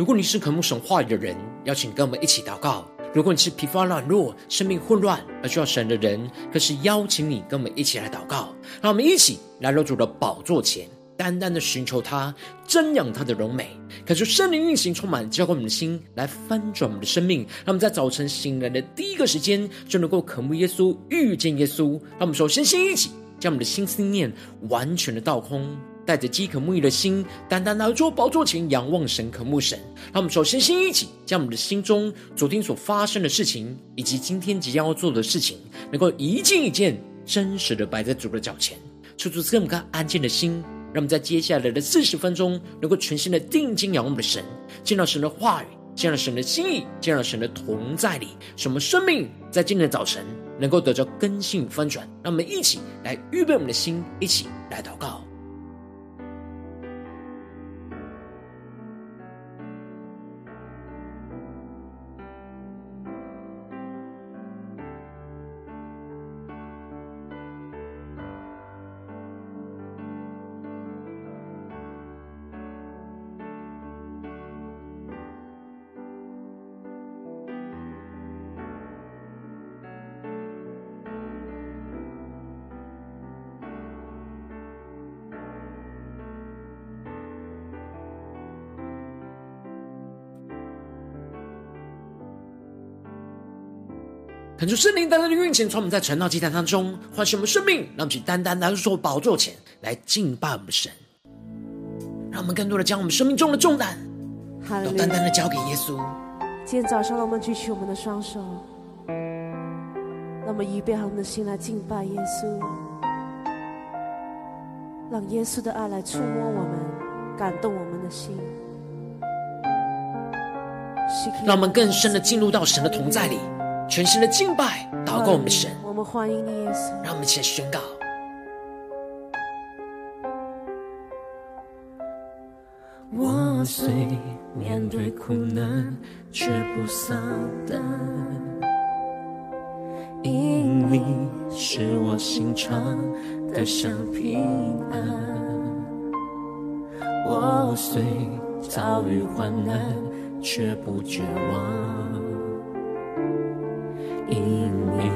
如果你是渴慕神话语的人，邀请跟我们一起祷告；如果你是疲乏软弱、生命混乱而需要神的人，更是邀请你跟我们一起来祷告。让我们一起来到主的宝座前，单单的寻求他，瞻仰他的荣美，感受圣灵运行充满，浇灌我们的心，来翻转我们的生命。让我们在早晨醒来的第一个时间，就能够渴慕耶稣、遇见耶稣。让我们首先先一起将我们的心思念完全的倒空。带着饥渴沐浴的心，单单来到宝座前仰望神、渴慕神。让我们首先先一起将我们的心中昨天所发生的事情，以及今天即将要做的事情，能够一件一件真实的摆在主的脚前，求主赐给我们个安静的心，让我们在接下来的四十分钟，能够全心的定睛仰望我们的神，见到神的话语，见到神的心意，见到神的同在里，使我们生命在今天的早晨能够得到更新翻转。让我们一起来预备我们的心，一起来祷告。恳求圣灵单单的运行，从我们在晨祷祭坛当中唤醒我们生命，让我们去单单来到主宝座前来敬拜我们的神，让我们更多的将我们生命中的重担都单单的交给耶稣。今天早上，让我们举起我们的双手，让我们预备好我们的心来敬拜耶稣，让耶稣的爱来触摸我们，感动我们的心，让我们更深的进入到神的同在里。全新的敬拜，祷告我们的神，我们欢迎你，耶稣。让我们一起来宣告。我虽面对苦难，却不丧胆，因你是我心肠的香平安。我虽遭遇患难，却不绝望。因你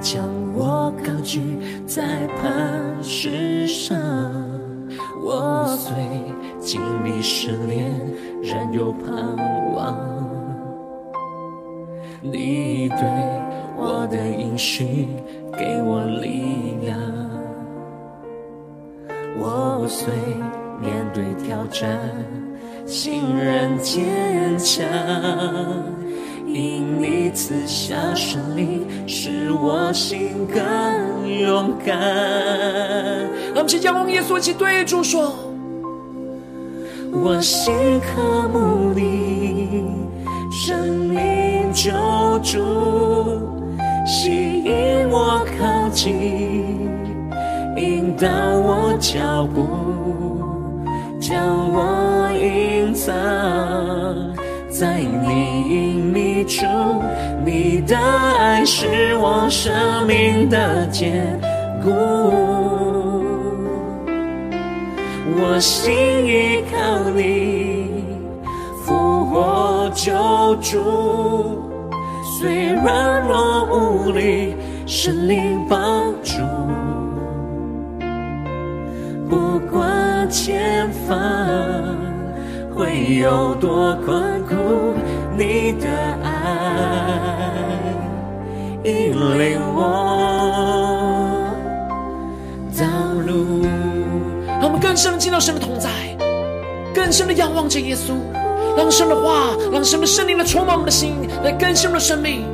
将我高举在磐石上，我虽经历试炼，仍有盼望。你对我的应许给我力量，我虽面对挑战，心仍坚强。因你赐下生命，使我心更勇敢。让我们先仰望耶稣，一起对主说：我心渴慕你，生命救主，吸引我靠近，引导我脚步，将我隐藏。在你隐秘处，你的爱是我生命的坚固。我心依靠你，复活救主，虽软弱无力，神灵帮助。不管前方。会有多困苦，你的爱引领我道路。让我们更深的进到神的同在，更深的仰望着耶稣，让神的话，让神的圣灵来充满我们的心，来更新我们的生命。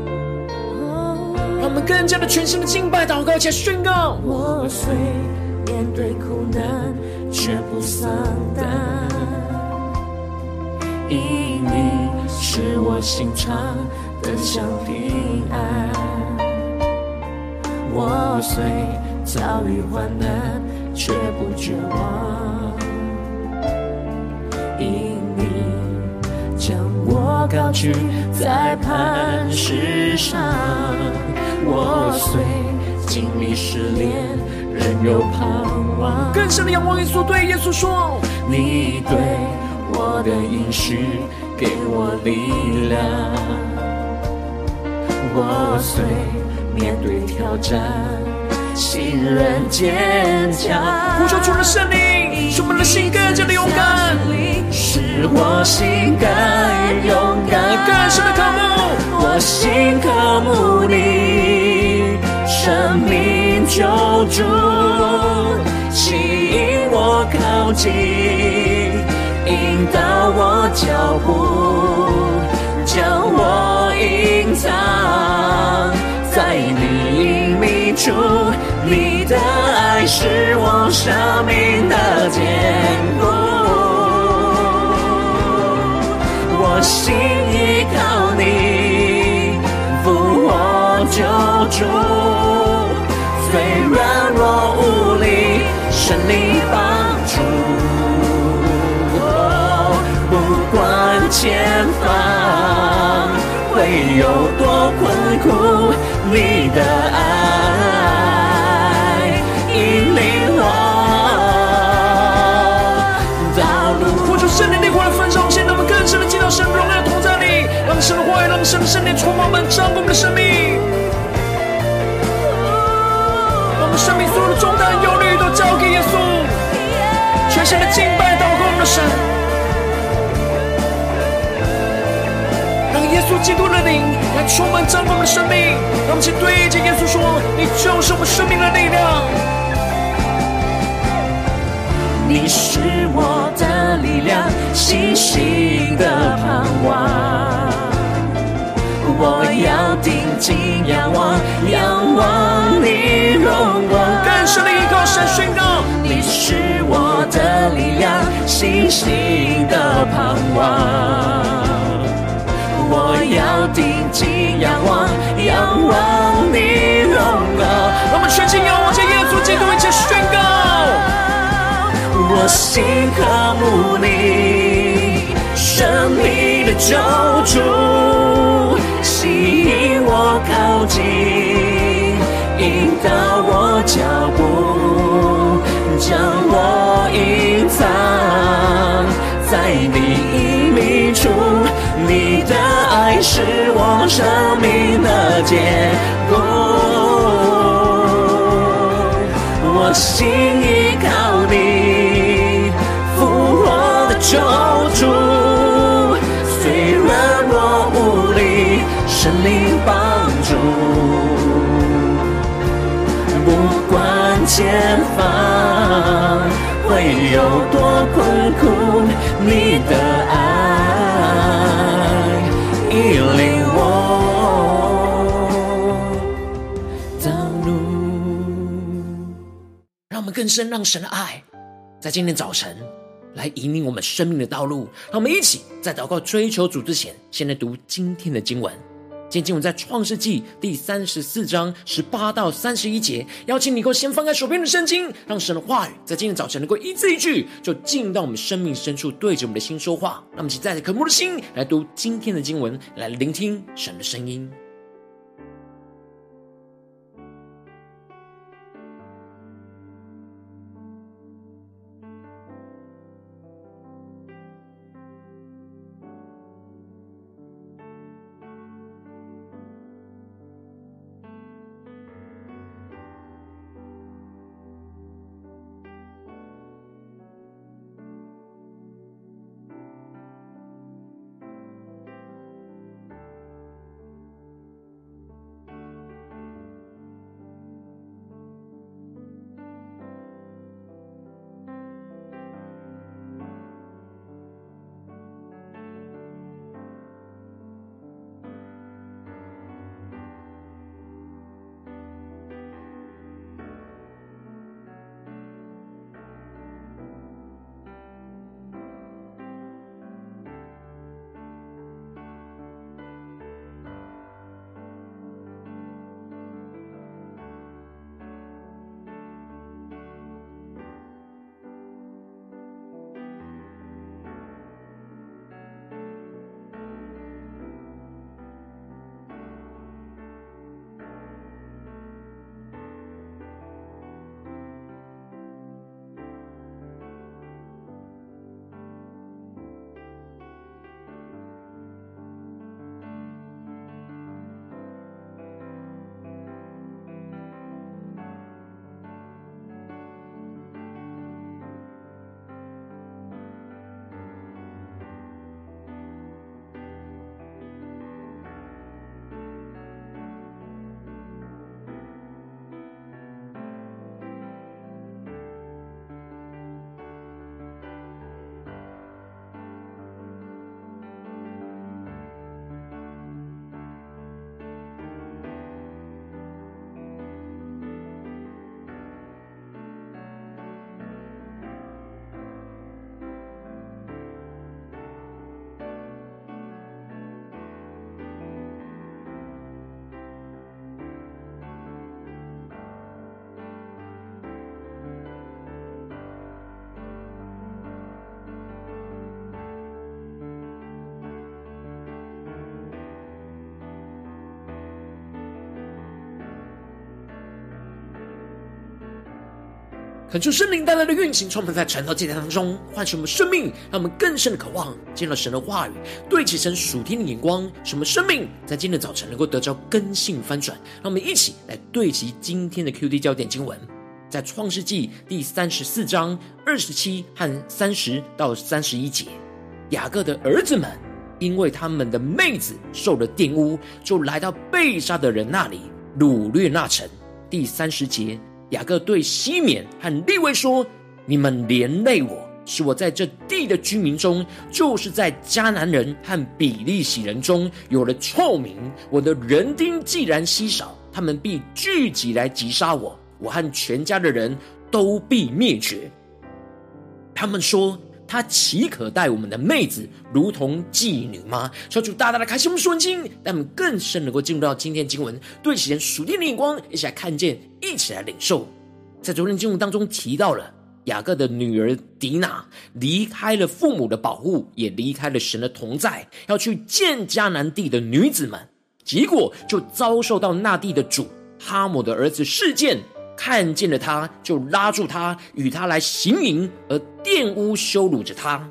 让我们更加的全新的敬拜祷告，且宣告：我虽面对苦难，却不丧胆。因你是我心肠的香平安，我虽遭遇患难，却不绝望。因你将我高举在磐石上，我虽经历试炼，仍有盼望。更深的仰望耶稣，对耶稣说：你对。我的应许给我力量，我虽面对挑战，心仍坚强。呼求主的圣灵，使我们的心更加的勇敢，使我心更勇敢，更深的渴慕，我心渴慕你，生命救主，吸引我靠近。引导我脚步，将我隐藏在你隐秘处。你的爱是我生命的坚固，我心依靠你，复活救主，虽软弱无力，圣灵前方会有多困苦，你的爱引领我道路。呼求圣灵烈火的焚烧，现在我们更深的进到神荣耀同在里，让神的话语，让神的圣灵充满我们，掌管我们的生命，把我们生命所有的重担、忧虑都交给耶稣，全心的敬拜，祷告我们的神。稣基督的灵来充满掌管我们的生命，让我们去对着耶稣说：“你就是我们生命的力量，你是我的力量，信心的盼望。我要定睛仰望，仰望你荣光。更深的依靠神宣告：你是我的力量，信心的盼望。”心渴慕你，生命的救主，吸引我靠近，引导我脚步，将我隐藏在你隐秘处。你的爱是我生命的坚固，我心依靠你，救主，虽然我无力，神灵帮助，不管前方会有多困苦，你的爱。引领我道路，让我们更深让神的爱在今天早晨来引领我们生命的道路。让我们一起在祷告追求主之前，先来读今天的经文。今天经文在创世纪第三十四章十八到三十一节，邀请你够先翻开手边的圣经，让神的话语在今天早晨能够一字一句，就进到我们生命深处，对着我们的心说话。让我们一起带着渴慕的心来读今天的经文，来聆听神的声音。恳求圣灵带来的运行，充满在晨祷祭坛当中，唤醒我们生命，让我们更深的渴望见到神的话语，对齐神属天的眼光，什么生命在今天早晨能够得着根性翻转。让我们一起来对齐今天的 QD 焦点经文，在创世纪第三十四章二十七和三十到三十一节，雅各的儿子们因为他们的妹子受了玷污，就来到被杀的人那里掳掠那城。第三十节。雅各对西缅和利未说：“你们连累我，使我在这地的居民中，就是在迦南人和比利洗人中有了臭名。我的人丁既然稀少，他们必聚集来击杀我，我和全家的人都必灭绝。”他们说。他岂可待我们的妹子如同妓女吗？求主大大的开启我们属灵经，让我们更深能够进入到今天经文，对齐神属天的眼光，一起来看见，一起来领受。在昨天经文当中提到了雅各的女儿迪娜离开了父母的保护，也离开了神的同在，要去见迦南地的女子们，结果就遭受到那地的主哈姆的儿子事件。看见了他，就拉住他，与他来行淫，而玷污羞辱着他。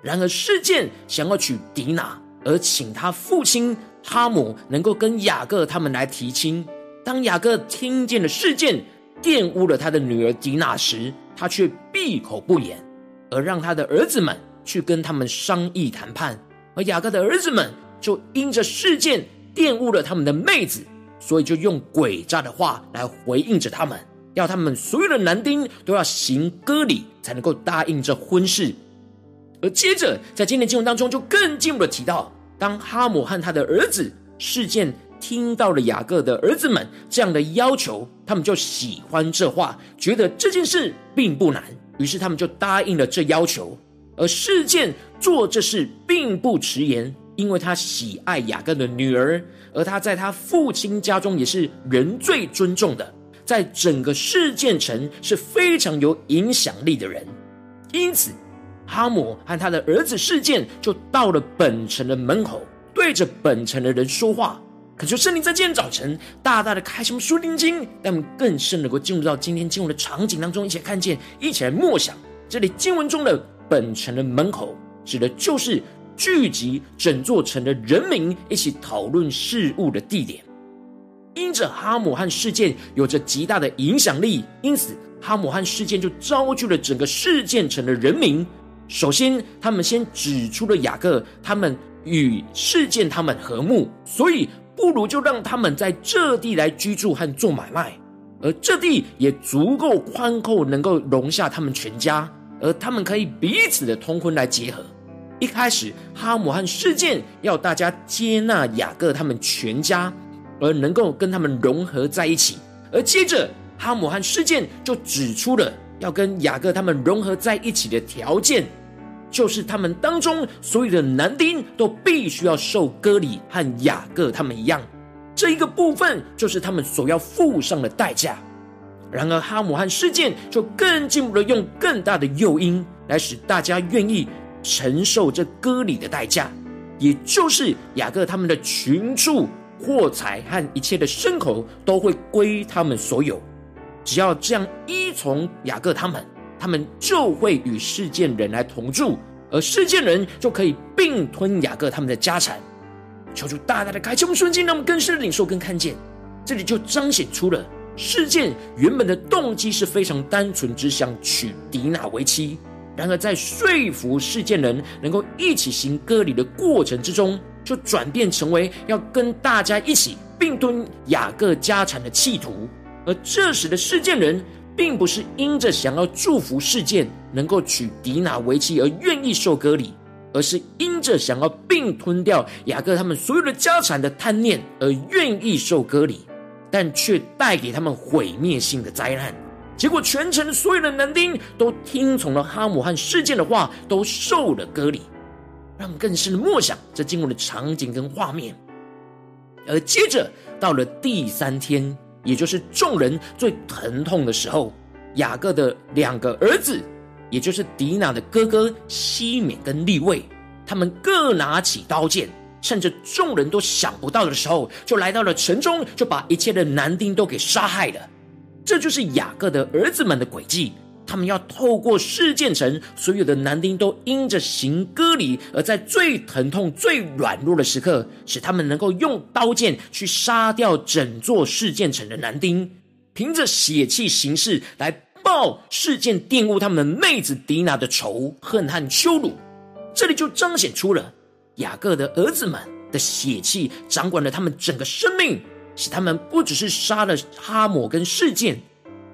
然而示剑想要娶迪娜，而请他父亲哈姆能够跟雅各他们来提亲。当雅各听见了示剑玷污了他的女儿迪娜时，他却闭口不言，而让他的儿子们去跟他们商议谈判。而雅各的儿子们就因着示剑玷污了他们的妹子。所以就用诡诈的话来回应着他们，要他们所有的男丁都要行割礼，才能够答应这婚事。而接着在今天经文当中，就更进一步的提到，当哈姆和他的儿子事件听到了雅各的儿子们这样的要求，他们就喜欢这话，觉得这件事并不难，于是他们就答应了这要求。而事件做这事并不迟延，因为他喜爱雅各的女儿。而他在他父亲家中也是人最尊重的，在整个事件城是非常有影响力的人，因此哈姆和他的儿子事件就到了本城的门口，对着本城的人说话。可求圣灵在今天早晨大大的开什么书灵经，让我们更深能够进入到今天经文的场景当中，一起来看见，一起来默想。这里经文中的本城的门口，指的就是。聚集整座城的人民一起讨论事务的地点，因着哈姆汉事件有着极大的影响力，因此哈姆汉事件就招聚了整个事件城的人民。首先，他们先指出了雅各，他们与事件他们和睦，所以不如就让他们在这地来居住和做买卖，而这地也足够宽阔，能够容下他们全家，而他们可以彼此的通婚来结合。一开始，哈姆和事件要大家接纳雅各他们全家，而能够跟他们融合在一起。而接着，哈姆和事件就指出了要跟雅各他们融合在一起的条件，就是他们当中所有的男丁都必须要受割礼，和雅各他们一样。这一个部分就是他们所要付上的代价。然而，哈姆和事件就更进一步的用更大的诱因来使大家愿意。承受这割礼的代价，也就是雅各他们的群畜、货财和一切的牲口都会归他们所有。只要这样依从雅各他们，他们就会与示剑人来同住，而示剑人就可以并吞雅各他们的家产。求主大大的开启我们瞬间，让我们更深的领受跟看见。这里就彰显出了示剑原本的动机是非常单纯，只想娶迪娜为妻。然而，在说服示剑人能够一起行割礼的过程之中，就转变成为要跟大家一起并吞雅各家产的企图。而这时的示剑人，并不是因着想要祝福示剑能够娶迪娜为妻而愿意受割礼，而是因着想要并吞掉雅各他们所有的家产的贪念而愿意受割礼，但却带给他们毁灭性的灾难。结果，全城所有的男丁都听从了哈姆和事件的话，都受了割礼，让更深的默想这经文的场景跟画面。而接着到了第三天，也就是众人最疼痛的时候，雅各的两个儿子，也就是迪娜的哥哥西缅跟利未，他们各拿起刀剑，趁着众人都想不到的时候，就来到了城中，就把一切的男丁都给杀害了。这就是雅各的儿子们的诡计，他们要透过事件城，所有的男丁都因着行割礼，而在最疼痛、最软弱的时刻，使他们能够用刀剑去杀掉整座事件城的男丁，凭着血气行事来报事件玷污他们妹子迪娜的仇恨和羞辱。这里就彰显出了雅各的儿子们的血气掌管了他们整个生命，使他们不只是杀了哈姆跟事件。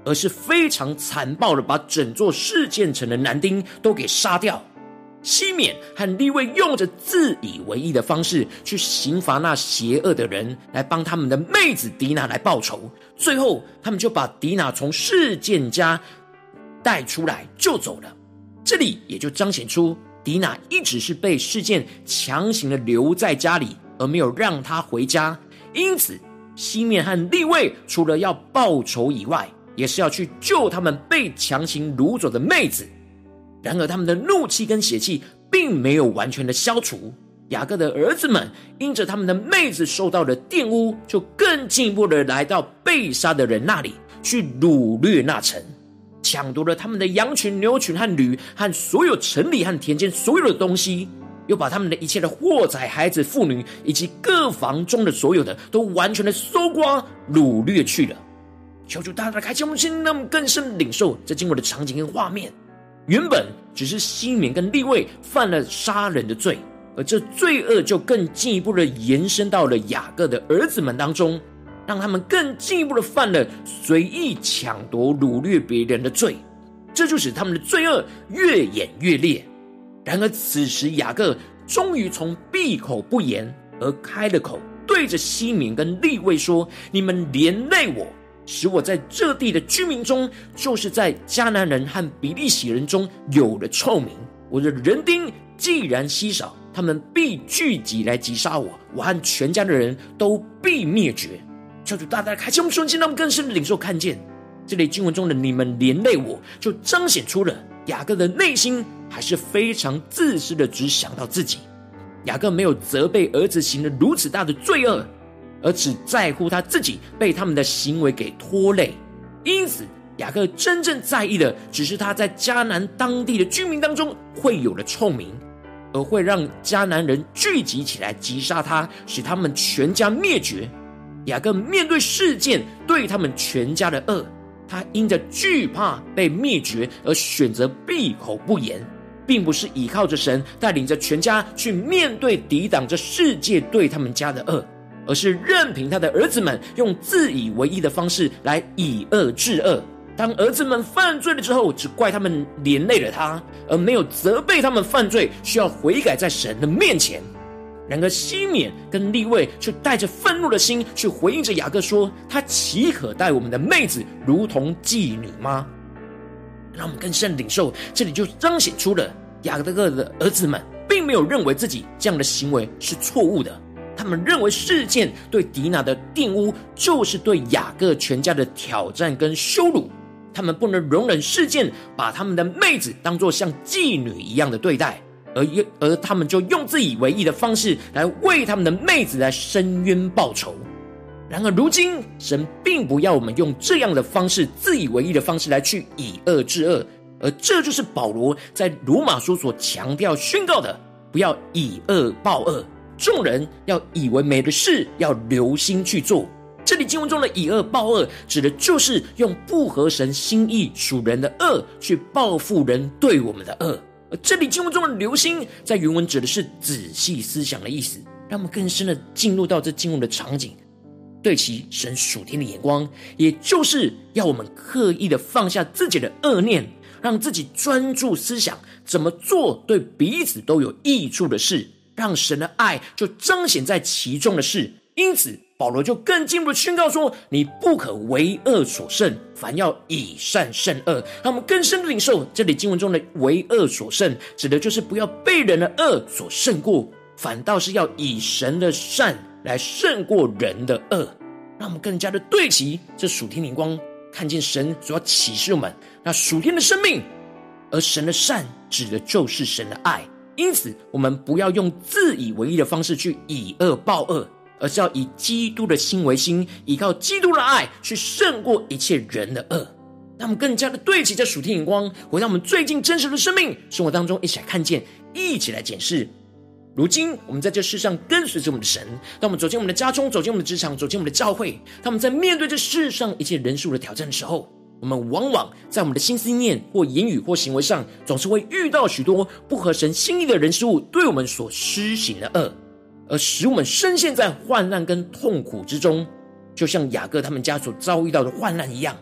而是非常残暴的，把整座示剑城的男丁都给杀掉。西缅和利未用着自以为义的方式去刑罚那邪恶的人，来帮他们的妹子迪娜来报仇。最后，他们就把迪娜从事件家带出来救走了。这里也就彰显出迪娜一直是被事件强行的留在家里，而没有让他回家。因此，西缅和利未除了要报仇以外，也是要去救他们被强行掳走的妹子，然而他们的怒气跟血气并没有完全的消除。雅各的儿子们因着他们的妹子受到了玷污，就更进一步的来到被杀的人那里去掳掠那城，抢夺了他们的羊群、牛群和驴，和所有城里和田间所有的东西，又把他们的一切的货财、孩子、妇女以及各房中的所有的，都完全的搜刮掳掠去了。求主大大的开启我们心，让我们更深领受这经文的场景跟画面。原本只是西缅跟利未犯了杀人的罪，而这罪恶就更进一步的延伸到了雅各的儿子们当中，让他们更进一步的犯了随意抢夺、掳掠别人的罪，这就使他们的罪恶越演越烈。然而此时雅各终于从闭口不言而开了口，对着西缅跟利未说：“你们连累我。”使我在这地的居民中，就是在迦南人和比利洗人中有了臭名。我的人丁既然稀少，他们必聚集来击杀我，我和全家的人都必灭绝。求主大大开启我们瞬间，让我们更深的领受看见这里经文中的你们连累我，就彰显出了雅各的内心还是非常自私的，只想到自己。雅各没有责备儿子行了如此大的罪恶。而只在乎他自己被他们的行为给拖累，因此雅各真正在意的，只是他在迦南当地的居民当中会有了臭名，而会让迦南人聚集起来击杀他，使他们全家灭绝。雅各面对事件对他们全家的恶，他因着惧怕被灭绝而选择闭口不言，并不是依靠着神带领着全家去面对抵挡着世界对他们家的恶。而是任凭他的儿子们用自以为义的方式来以恶制恶。当儿子们犯罪了之后，只怪他们连累了他，而没有责备他们犯罪需要悔改在神的面前。然而西缅跟利未却带着愤怒的心去回应着雅各说：“他岂可待我们的妹子如同妓女吗？”让我们更深领受，这里就彰显出了雅各的儿子们并没有认为自己这样的行为是错误的。他们认为事件对迪娜的玷污，就是对雅各全家的挑战跟羞辱。他们不能容忍事件把他们的妹子当作像妓女一样的对待，而而他们就用自以为义的方式来为他们的妹子来伸冤报仇。然而如今，神并不要我们用这样的方式，自以为义的方式来去以恶制恶，而这就是保罗在罗马书所强调宣告的：不要以恶报恶。众人要以为美的事，要留心去做。这里经文中的以恶报恶，指的就是用不合神心意属人的恶去报复人对我们的恶。而这里经文中的留心，在原文指的是仔细思想的意思。让我们更深的进入到这经文的场景，对其神属天的眼光，也就是要我们刻意的放下自己的恶念，让自己专注思想怎么做对彼此都有益处的事。让神的爱就彰显在其中的事，因此保罗就更进一步的宣告说：“你不可为恶所胜，反要以善胜恶。”让我们更深的领受这里经文中的“为恶所胜”，指的就是不要被人的恶所胜过，反倒是要以神的善来胜过人的恶。让我们更加的对齐这属天灵光，看见神所要启示我们那属天的生命，而神的善指的就是神的爱。因此，我们不要用自以为义的方式去以恶报恶，而是要以基督的心为心，依靠基督的爱去胜过一切人的恶。让我们更加的对齐这属天眼光，回到我们最近真实的生命生活当中，一起来看见，一起来检视。如今我们在这世上跟随着我们的神，当我们走进我们的家中，走进我们的职场，走进我们的教会，当我们在面对这世上一切人数的挑战的时候，我们往往在我们的心思念或言语或行为上，总是会遇到许多不合神心意的人事物对我们所施行的恶，而使我们深陷在患难跟痛苦之中，就像雅各他们家所遭遇到的患难一样。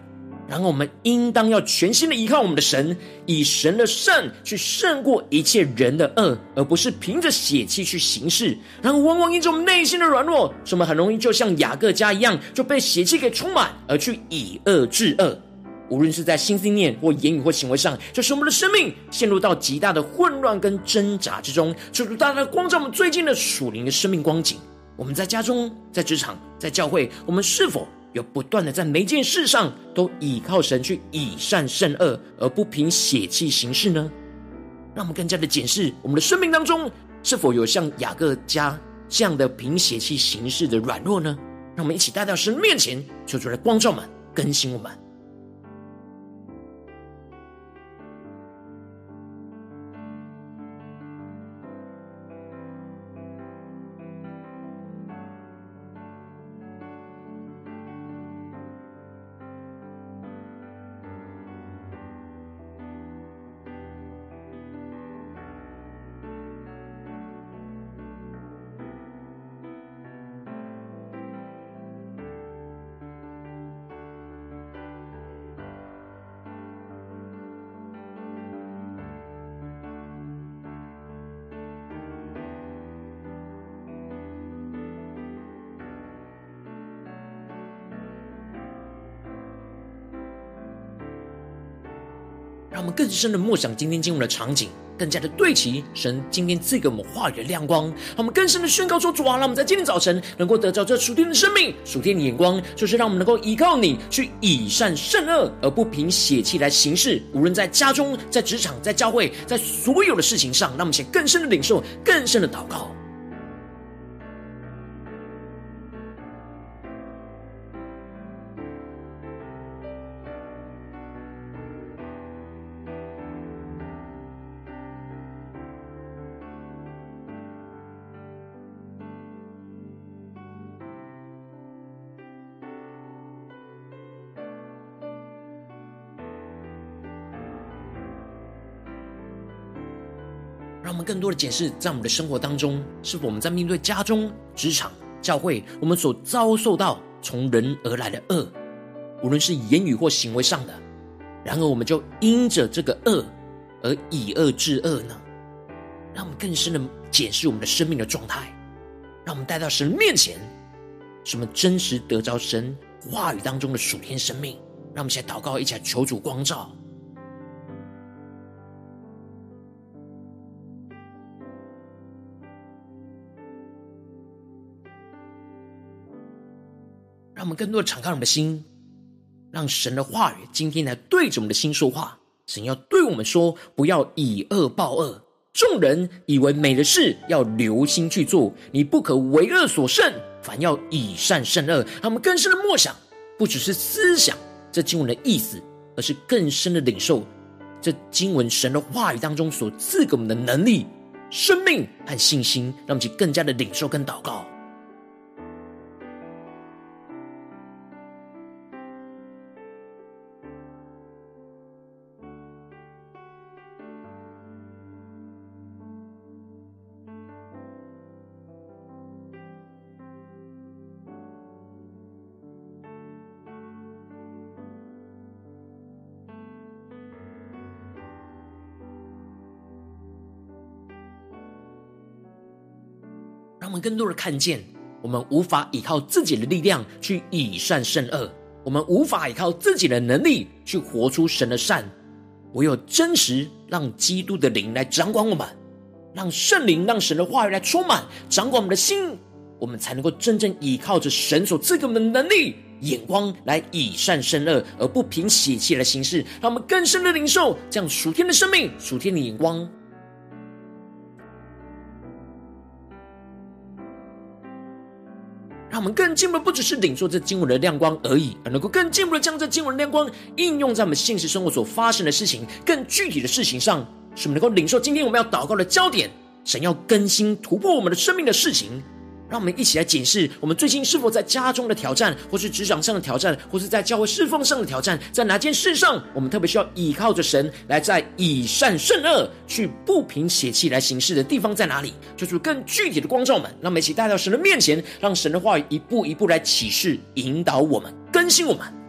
然后我们应当要全心的依靠我们的神，以神的善去胜过一切人的恶，而不是凭着血气去行事。然后往往因着我们内心的软弱，使我们很容易就像雅各家一样，就被血气给充满，而去以恶制恶。无论是在心思念或言语或行为上，就使我们的生命陷入到极大的混乱跟挣扎之中。求主大大光照我们最近的属灵的生命光景。我们在家中、在职场、在教会，我们是否有不断的在每件事上都倚靠神去以善胜恶，而不凭血气行事呢？让我们更加的检视我们的生命当中，是否有像雅各家这样的凭血气行事的软弱呢？让我们一起带到神面前，求主来光照我们、更新我们。让我们更深的默想今天经文的场景，更加的对齐神今天赐给我们话语的亮光。让我们更深的宣告说：主啊，让我们在今天早晨能够得着这属天的生命、属天的眼光，就是让我们能够依靠你去以善胜恶，而不凭血气来行事。无论在家中、在职场、在教会，在所有的事情上，让我们先更深的领受、更深的祷告。更多的检视，在我们的生活当中，是我们在面对家中、职场、教会，我们所遭受到从人而来的恶，无论是言语或行为上的，然而我们就因着这个恶而以恶制恶呢？让我们更深的检视我们的生命的状态，让我们带到神面前，什么真实得着神话语当中的属天生命。让我们先祷告，一起来求主光照。让我们更多的敞开我们的心，让神的话语今天来对着我们的心说话。神要对我们说：不要以恶报恶。众人以为美的事，要留心去做。你不可为恶所胜，反要以善胜恶。让我们更深的默想，不只是思想这经文的意思，而是更深的领受这经文神的话语当中所赐给我们的能力、生命和信心，让我们去更加的领受跟祷告。更多的看见，我们无法依靠自己的力量去以善胜恶，我们无法依靠自己的能力去活出神的善，唯有真实让基督的灵来掌管我们，让圣灵、让神的话语来充满、掌管我们的心，我们才能够真正依靠着神所赐给我们的能力、眼光来以善胜恶，而不凭血气来行事。让我们更深的领受这样属天的生命、属天的眼光。我们更进一步，不只是领受这经文的亮光而已，而能够更进步的将这经文的亮光应用在我们现实生活所发生的事情、更具体的事情上，使我们能够领受今天我们要祷告的焦点，神要更新突破我们的生命的事情。让我们一起来检视，我们最近是否在家中的挑战，或是职场上的挑战，或是在教会侍奉上的挑战，在哪件事上，我们特别需要倚靠着神，来在以善胜恶、去不平邪气来行事的地方在哪里？就是更具体的光照们，让我们一起带到神的面前，让神的话语一步一步来启示、引导我们、更新我们。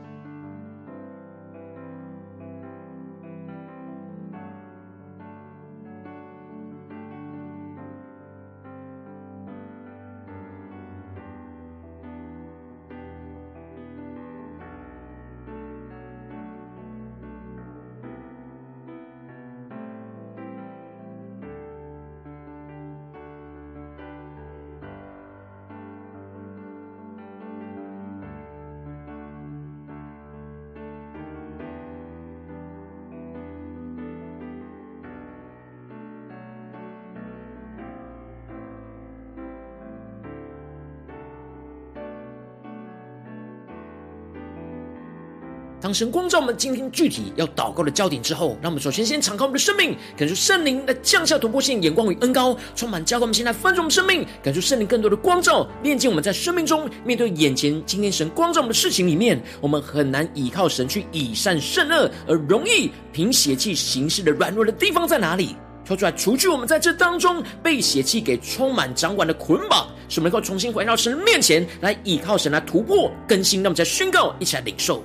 神光照我们今天具体要祷告的焦点之后，让我们首先先敞开我们的生命，感受圣灵来降下突破性眼光与恩膏，充满教灌我们现在丰盛的生命，感受圣灵更多的光照，炼净我们在生命中面对眼前今天神光照我们的事情里面，我们很难依靠神去以善胜恶，而容易凭血气行事的软弱的地方在哪里？求主来除去我们在这当中被血气给充满掌管的捆绑，使我们能够重新回到神的面前来依靠神来突破更新。让我们再宣告，一起来领受。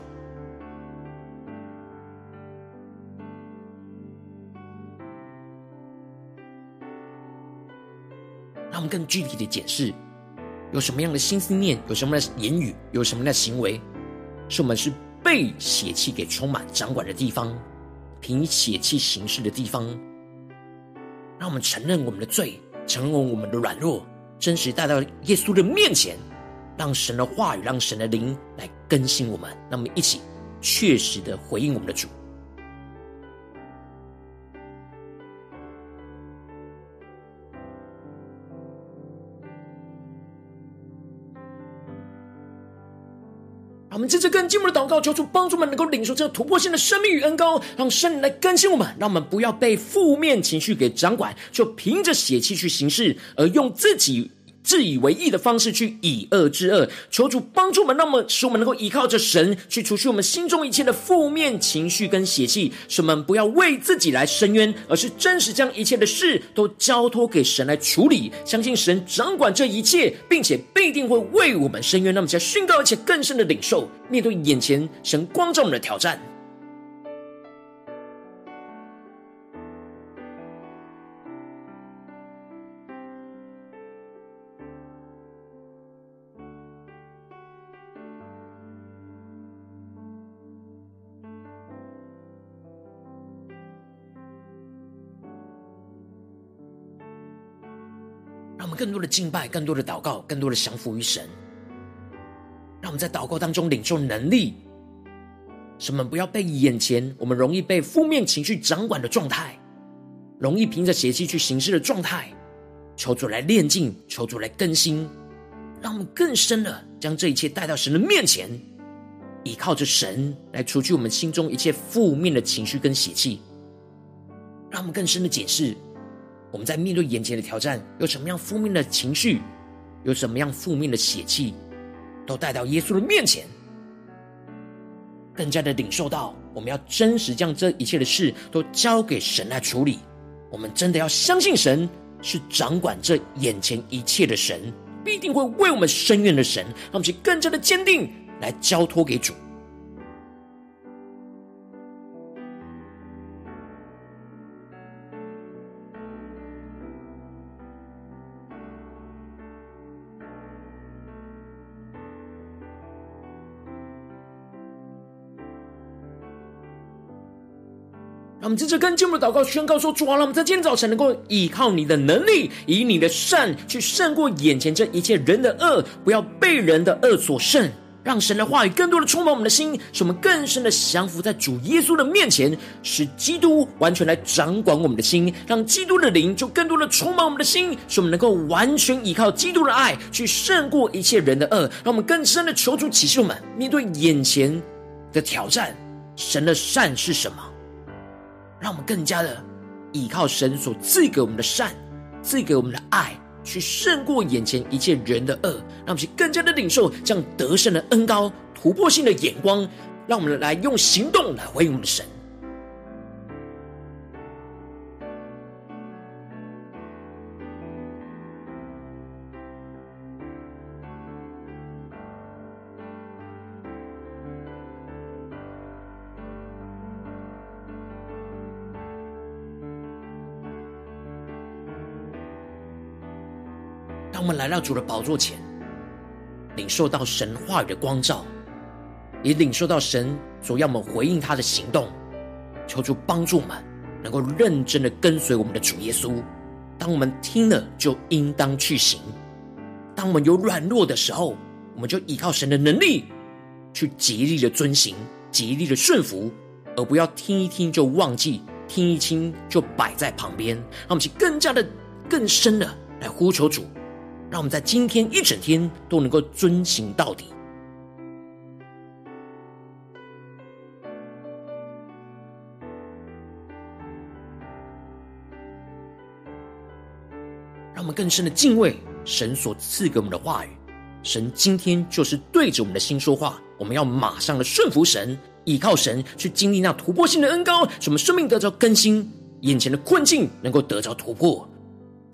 更具体的解释，有什么样的心思念，有什么样的言语，有什么样的行为，是我们是被血气给充满掌管的地方，凭血气行事的地方。让我们承认我们的罪，承认我们的软弱，真实带到耶稣的面前，让神的话语，让神的灵来更新我们。让我们一起确实的回应我们的主。我们接着更进一步的祷告，求主帮助我们能够领受这突破性的生命与恩膏，让圣灵来更新我们，让我们不要被负面情绪给掌管，就凭着血气去行事，而用自己。自以为义的方式去以恶制恶，求主帮助我们，那么使我们能够依靠着神去除去我们心中一切的负面情绪跟邪气，使我们不要为自己来伸冤，而是真实将一切的事都交托给神来处理，相信神掌管这一切，并且必定会为我们伸冤。那么，在宣告而且更深的领受，面对眼前神光照我们的挑战。更多的敬拜，更多的祷告，更多的降服于神，让我们在祷告当中领受能力，使我们不要被眼前我们容易被负面情绪掌管的状态，容易凭着邪气去行事的状态，求主来炼净，求主来更新，让我们更深的将这一切带到神的面前，依靠着神来除去我们心中一切负面的情绪跟邪气，让我们更深的解释。我们在面对眼前的挑战，有什么样负面的情绪，有什么样负面的血气，都带到耶稣的面前，更加的领受到，我们要真实将这一切的事都交给神来处理。我们真的要相信神是掌管这眼前一切的神，必定会为我们伸冤的神，让我们去更加的坚定来交托给主。我们接着跟进我们的祷告，宣告说：主啊，让我们在今天早晨能够依靠你的能力，以你的善去胜过眼前这一切人的恶，不要被人的恶所胜。让神的话语更多的充满我们的心，使我们更深的降服在主耶稣的面前，使基督完全来掌管我们的心，让基督的灵就更多的充满我们的心，使我们能够完全依靠基督的爱去胜过一切人的恶，让我们更深的求主启示我们面对眼前的挑战，神的善是什么？让我们更加的依靠神所赐给我们的善，赐给我们的爱。去胜过眼前一切人的恶，让我们去更加的领受这样得胜的恩高、突破性的眼光，让我们来用行动来回应我们的神。来到主的宝座前，领受到神话语的光照，也领受到神所要我们回应他的行动，求主帮助我们能够认真的跟随我们的主耶稣。当我们听了，就应当去行；当我们有软弱的时候，我们就依靠神的能力，去极力的遵行，极力的顺服，而不要听一听就忘记，听一听就摆在旁边。让我们去更加的、更深的来呼求主。让我们在今天一整天都能够遵行到底。让我们更深的敬畏神所赐给我们的话语。神今天就是对着我们的心说话，我们要马上的顺服神，依靠神去经历那突破性的恩膏，使我们生命得着更新，眼前的困境能够得着突破。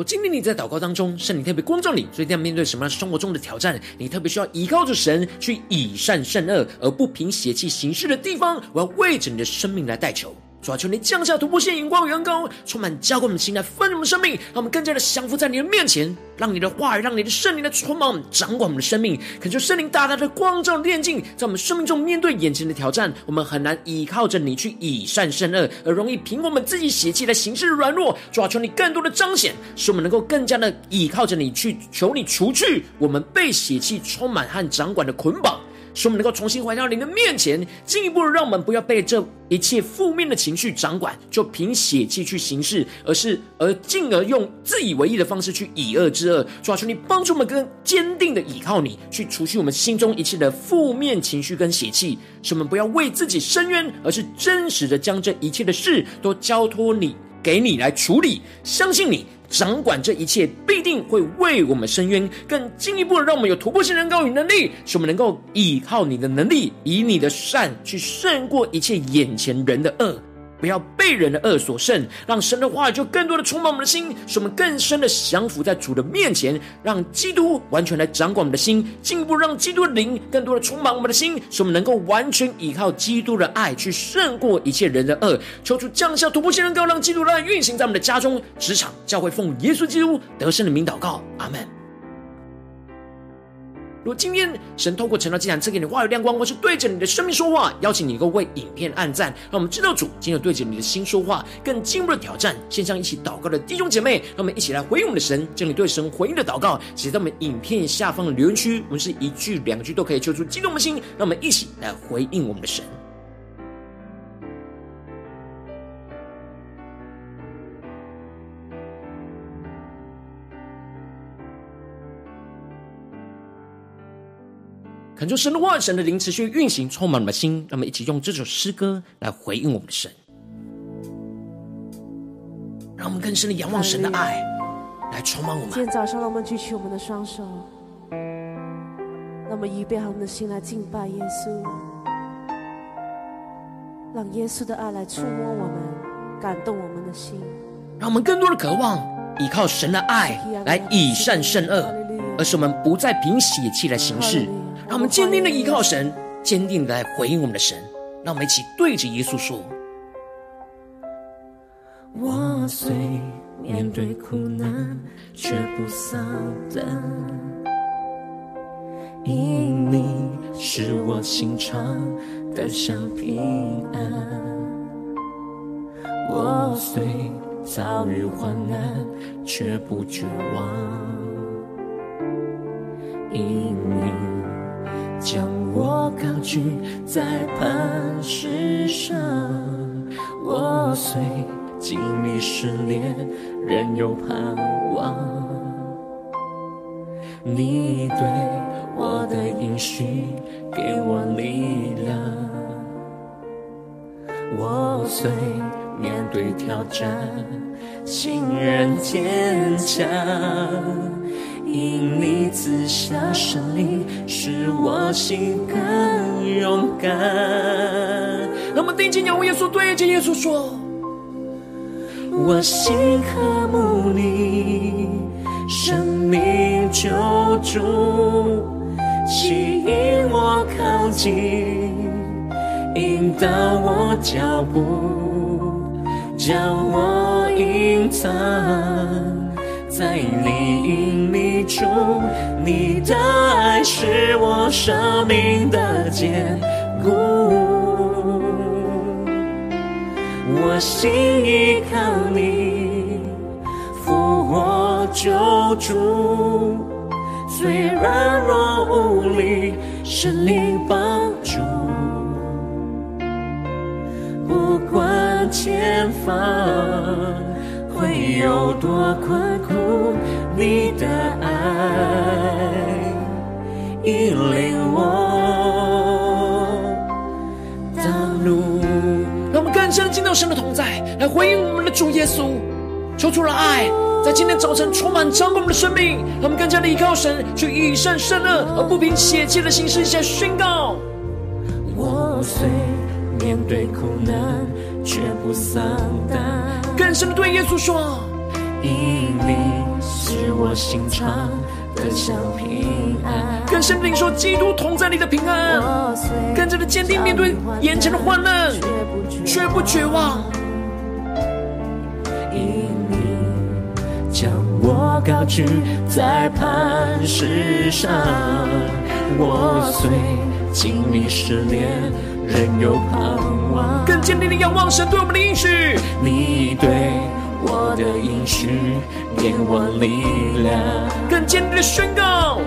我今天你在祷告当中，圣灵特别光照你，所以这样面对什么样生活中的挑战，你特别需要依靠着神去以善胜恶，而不凭邪气行事的地方，我要为着你的生命来代求。主啊，求你降下突破性眼光与恩膏，充满浇灌我们的心，来分我们生命，让我们更加的降服在你的面前，让你的话语，让你的圣灵来充满，掌管我们的生命。恳求圣灵大大的光照炼净，在我们生命中面对眼前的挑战，我们很难依靠着你去以善胜恶，而容易凭我们自己血气来行事软弱。主啊，求你更多的彰显，使我们能够更加的依靠着你去求你除去我们被血气充满和掌管的捆绑。使我们能够重新回到你的面前，进一步让我们不要被这一切负面的情绪掌管，就凭血气去行事，而是而进而用自以为意的方式去以恶制恶。主啊，求你帮助我们更坚定的依靠你，去除去我们心中一切的负面情绪跟血气，使我们不要为自己伸冤，而是真实的将这一切的事都交托你，给你来处理，相信你。掌管这一切，必定会为我们伸冤，更进一步的让我们有突破性人高与能力，使我们能够依靠你的能力，以你的善去胜过一切眼前人的恶。不要被人的恶所胜，让神的话语就更多的充满我们的心，使我们更深的降服在主的面前，让基督完全来掌管我们的心，进一步让基督的灵更多的充满我们的心，使我们能够完全依靠基督的爱去胜过一切人的恶。求主降下突破性的恩膏，让基督的爱运行在我们的家中、职场、教会，奉耶稣基督得胜的名祷告，阿门。如果今天神透过晨祷祭坛赐给你话语亮光，或是对着你的生命说话，邀请你能够为影片按赞，让我们知道主今天对着你的心说话，更进一步的挑战。线上一起祷告的弟兄姐妹，让我们一起来回应我们的神，将你对神回应的祷告写在我们影片下方的留言区，我们是一句两句都可以揪出激动的心，让我们一起来回应我们的神。恳求神的话，神的灵持续运行，充满我们的心。让我们一起用这首诗歌来回应我们的神，让我们更深的仰望神的爱，来充满我们。今天早上，让我们举起我们的双手，让我们预备好我们的心来敬拜耶稣，让耶稣的爱来触摸我们，感动我们的心，让我们更多的渴望依靠神的爱来以善胜恶，而是我们不再凭血气来行事。让我们坚定的依靠神，坚定的来回应我们的神。让我们一起对着耶稣说：“我虽面对苦难，却不丧胆，因你是我心常得享平安。我虽遭遇患难，却不绝望，因你。”将我高举在磐石上，我虽经历试炼，仍有盼望。你对我的应许给我力量，我虽面对挑战，心仍坚强。因你赐下胜利，使我心更勇敢。让我们定睛仰望耶稣，对着耶稣说：我心渴慕你，生命救主，吸引我靠近，引导我脚步，将我隐藏。在你隐秘处，你的爱是我生命的坚固。我心依靠你，复活救主，虽软弱无力，圣灵帮助。不管前方。会有多困苦，你的爱引领我道路。让我们更深的进到神的同在，来回应我们的主耶稣，求出了爱，在今天早晨充满掌管我们的生命。让我们更加的依靠神，去以善胜恶，而不凭血气的形式下宣告。我虽面对苦难，却不丧胆。更深的对耶稣说：“因你是我心肠得享平安。”更深的领受基督同在你的平安，更加的坚定面对眼前的患难，绝不绝望。因你将我高举在磐石上，我虽经历试炼。仍有盼望，更坚定的仰望神对我们的应许。你对我的应许给我力量，更坚定的宣告。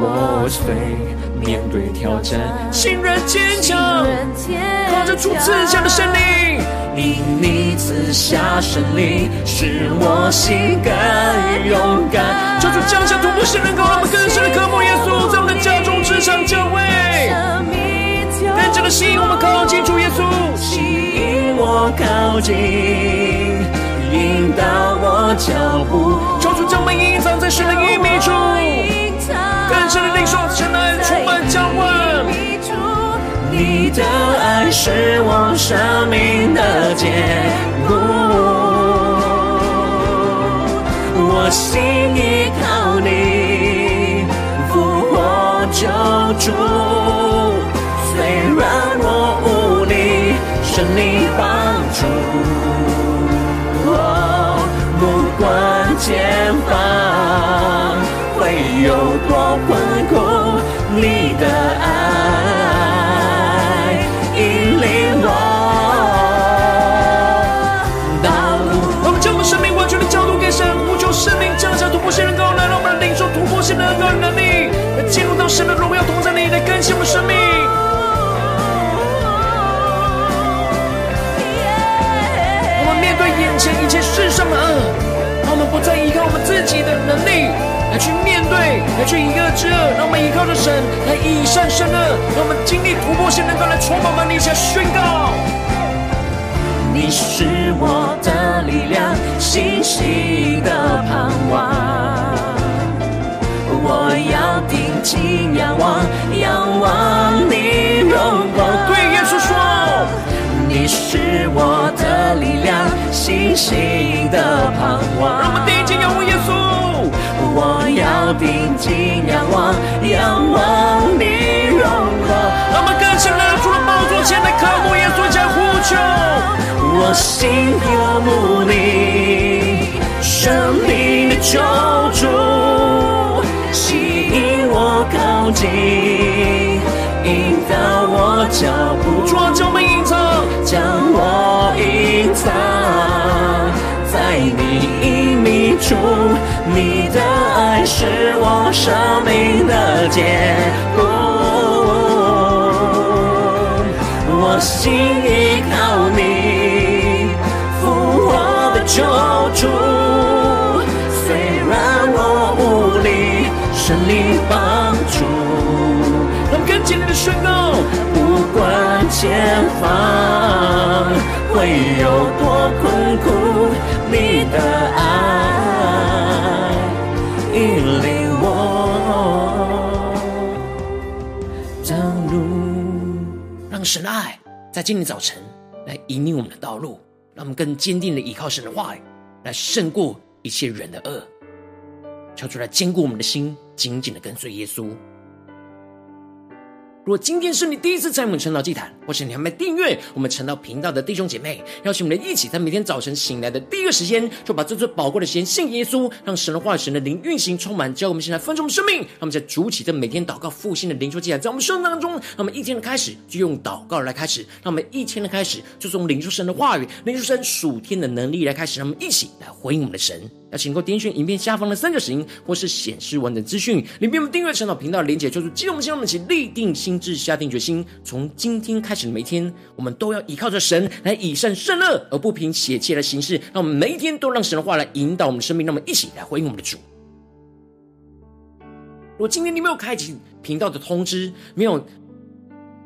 我虽面对挑战，心仍坚强，靠着主赐下的胜利。因你赐下胜利，使我心更勇敢。求主降下突破性能够引导我脚步。求主将我们隐藏在神的隐秘处，更深的领受神的爱充满。你的爱是我生命的坚固，我心依靠你，复活救主。前方会有多困苦，你的爱引领我道路。我们将我们生命完全的交托给神，呼求圣灵降下突破性的高能，让我们领受突破性的高能力，来进入到神的荣耀同在里，来更新我们生命。面对眼前一切世上的恶，不再依靠我们自己的能力来去面对，来去一个之恶，让我们依靠着神来以善胜恶，让我们经历突破性能够来充满我们，下宣告。你是我的力量，信心的盼望。我要定睛仰望，仰望你荣光。对耶稣说，你是我的力量，信心的盼睛仰望，仰望你荣光。让我们更深的主的宝座前来渴慕耶稣，加呼求。我心渴慕你，生命的救主，吸引我靠近，引导我脚步，主啊，将我们隐藏，将我隐藏在你主，你的爱是我生命的结果。我心依靠你。复活的救主，虽然我无力，神灵帮助。让我们更坚定的宣告，不管前方会有多困苦，你的爱让神的爱在今天早晨来引领我们的道路。让我们更坚定的依靠神的话语，来胜过一切人的恶，求主来坚固我们的心，紧紧的跟随耶稣。如果今天是你第一次在我们晨祷祭坛，或是你还没订阅我们晨祷频道的弟兄姐妹，邀请我们一起在每天早晨醒来的第一个时间，就把这最宝贵的时间献给耶稣，让神的话语、神的灵运行充满，教我们现在分盛的生命。让我们在主起这每天祷告复兴的灵修祭坛，在我们生命当中，让我们一天的开始就用祷告来开始，让我们一天的开始就从领受神的话语、领受神属天的能力来开始，让我们一起来回应我们的神。要请够点选影片下方的三角形，或是显示完整资讯，里面我们订阅晨祷频道的连结，就是激动我们心，让我们一起立定心志，下定决心，从今天开始的每一天，我们都要依靠着神来以善胜恶，而不凭血气来行事。让我们每一天都让神的话来引导我们的生命，让我们一起来回应我们的主。如果今天你没有开启频道的通知，没有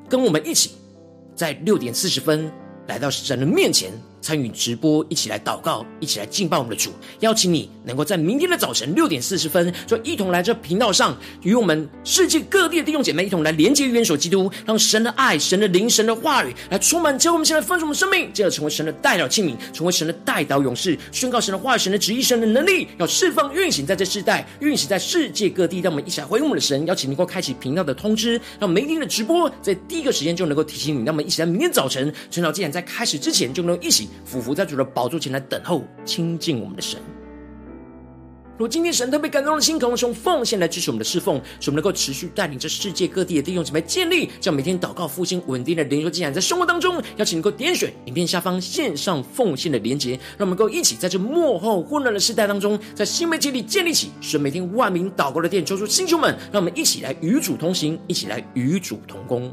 跟我们一起在六点四十分来到神的面前。参与直播，一起来祷告，一起来敬拜我们的主。邀请你能够在明天的早晨六点四十分，就一同来这频道上，与我们世界各地的弟兄姐妹一同来连接元首基督，让神的爱、神的灵、神的话语来充满，教我们现在丰盛我们生命，进而成为神的代表器皿，成为神的代祷勇士，宣告神的话语、神的旨意、神的能力，要释放运行在这世代，运行在世界各地。让我们一起来回应我们的神。邀请能够开启频道的通知，让每天的直播在第一个时间就能够提醒你。让我们一起来明天早晨陈老既然在开始之前，就能够一起。俯伏在主的宝座前来等候亲近我们的神。如果今天神特别感动的心，可能是用奉献来支持我们的侍奉，使我们能够持续带领着世界各地的弟兄姊妹建立，这样每天祷告复兴稳定的灵修进展，在生活当中，邀请能够点选影片下方线上奉献的连结，让我们能够一起在这幕后混乱的时代当中，在新媒体里建立起使每天万名祷告的殿。求主星球们，让我们一起来与主同行，一起来与主同工。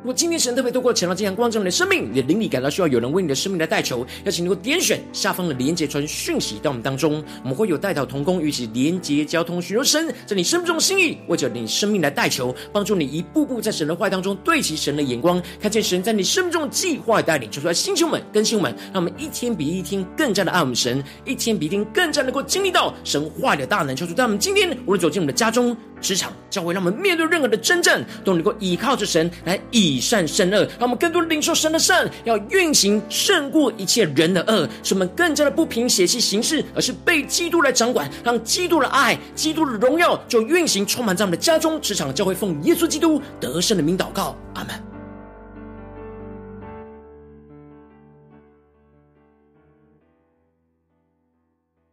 如果今天神特别透过晨祷祭坛光照你的生命，你的灵里感到需要有人为你的生命来代求，邀请你能够点选下方的连结传讯息到我们当中，我们会有代祷同工与其连结交通，寻求神在你生命中的心意，为着你生命来代求，帮助你一步步在神的话当中对齐神的眼光，看见神在你生命中的计划带领。求出来，弟兄们、更新们，让我们一天比一天更加的爱我们神，一天比一天更加能够经历到神话的大能。求主在我们今天无论走进我们的家中。职场教会，让我们面对任何的征战，都能够依靠着神来以以善胜恶，让我们更多领受神的善，要运行胜过一切人的恶，使我们更加的不凭血气行事，而是被基督来掌管，让基督的爱、基督的荣耀就运行充满在我们的家中、职场教会，奉耶稣基督得胜的名祷告，阿门。